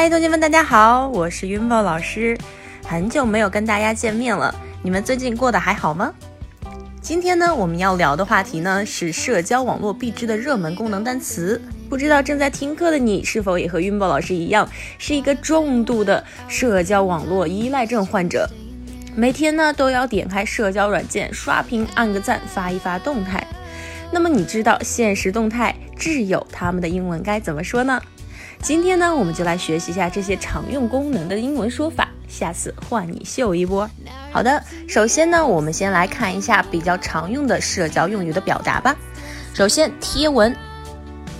嗨，同学们，大家好，我是云宝老师，很久没有跟大家见面了，你们最近过得还好吗？今天呢，我们要聊的话题呢是社交网络必知的热门功能单词。不知道正在听课的你是否也和云宝老师一样，是一个重度的社交网络依赖症患者？每天呢都要点开社交软件刷屏、按个赞、发一发动态。那么你知道现实动态、挚友他们的英文该怎么说呢？今天呢，我们就来学习一下这些常用功能的英文说法。下次换你秀一波。好的，首先呢，我们先来看一下比较常用的社交用语的表达吧。首先，贴文。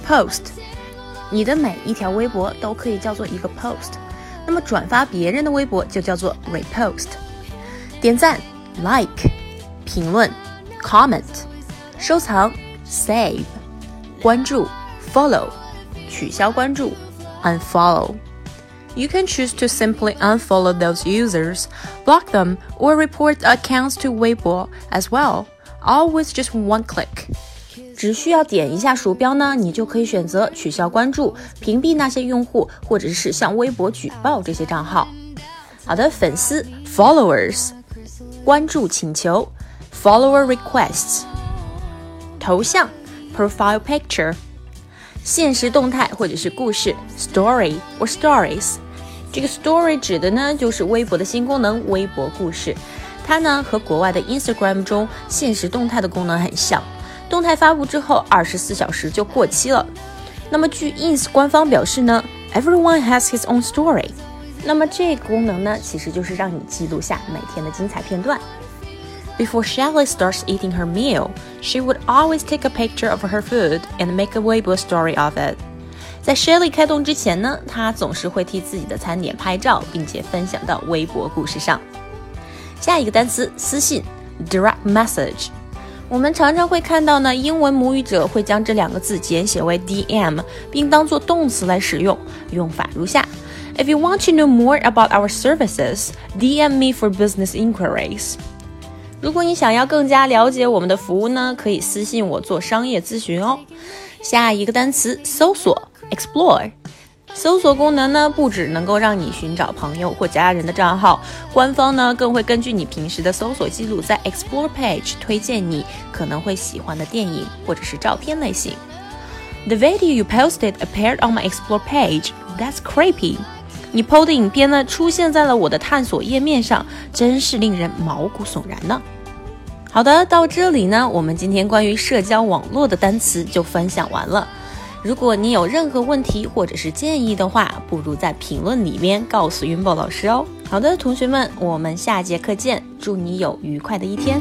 Post，你的每一条微博都可以叫做一个 post，那么转发别人的微博就叫做 repost。点赞，like，评论，comment，收藏，save，关注，follow，取消关注 ，unfollow。You can choose to simply unfollow those users, block them, or report accounts to Weibo as well, all with just one click. 只需要点一下鼠标呢，你就可以选择取消关注、屏蔽那些用户，或者是向微博举报这些账号。好的，粉丝 followers，关注请求 follower requests，头像 profile picture， 现实动态或者是故事 story or stories。这个 story 指的呢就是微博的新功能微博故事，它呢和国外的 Instagram 中现实动态的功能很像。动态发布之后，二十四小时就过期了。那么，据 ins 官方表示呢，everyone has his own story。那么这个功能呢，其实就是让你记录下每天的精彩片段。Before Shelly starts eating her meal, she would always take a picture of her food and make a Weibo story of it。在 Shelly 开动之前呢，她总是会替自己的餐点拍照，并且分享到微博故事上。下一个单词，私信，direct message。我们常常会看到呢，英文母语者会将这两个字简写为 DM，并当做动词来使用。用法如下：If you want to know more about our services, DM me for business inquiries。 如果你想要更加了解我们的服务呢，可以私信我做商业咨询哦。下一个单词：搜索，explore。搜索功能呢，不只能够让你寻找朋友或家人的账号，官方呢更会根据你平时的搜索记录，在 Explore Page 推荐你可能会喜欢的电影或者是照片类型。The video you posted appeared on my Explore page. That's creepy. 你 PO 的影片呢出现在了我的探索页面上，真是令人毛骨悚然呢。好的，到这里呢，我们今天关于社交网络的单词就分享完了。如果你有任何问题或者是建议的话，不如在评论里面告诉云宝老师哦。好的，同学们，我们下节课见，祝你有愉快的一天。